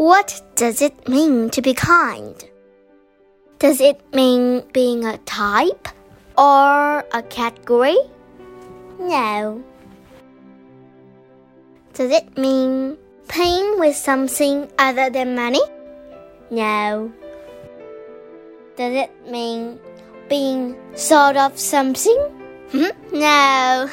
What does it mean to be kind? Does it mean being a type or a category? No. Does it mean paying with something other than money? No. Does it mean being sort of something? Hmm? no.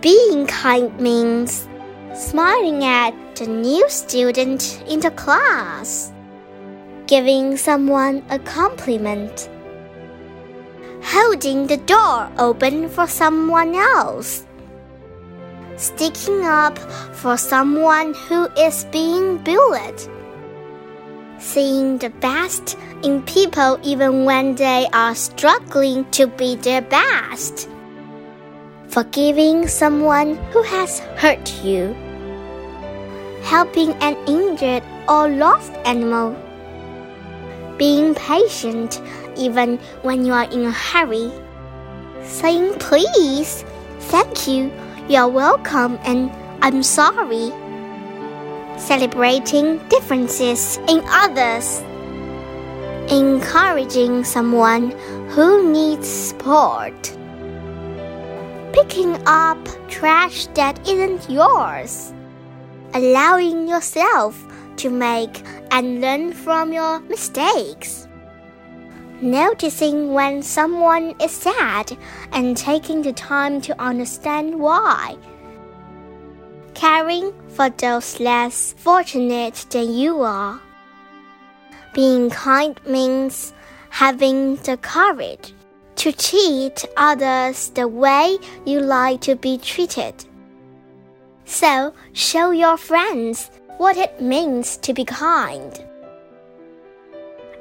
Being kind means smiling at the new student in the class, giving someone a compliment, holding the door open for someone else, sticking up for someone who is being bullied, seeing the best in people even when they are struggling to be their best forgiving someone who has hurt you, helping an injured or lost animal, being patient even when you are in a hurry, saying please, thank you, you're welcome, and I'm sorry, celebrating differences in others. Encouraging someone who needs support picking up trash that isn't yours, allowing yourself to make and learn from your mistakes, noticing when someone is sad and taking the time to understand why, caring for those less fortunate than you are. Being kind means having the courage to treat others the way you like to be treated. So, show your friends what it means to be kind.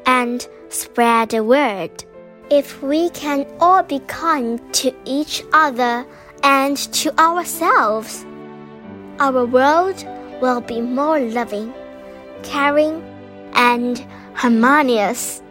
And spread the word. If we can all be kind to each other and to ourselves, our world will be more loving, caring, and harmonious.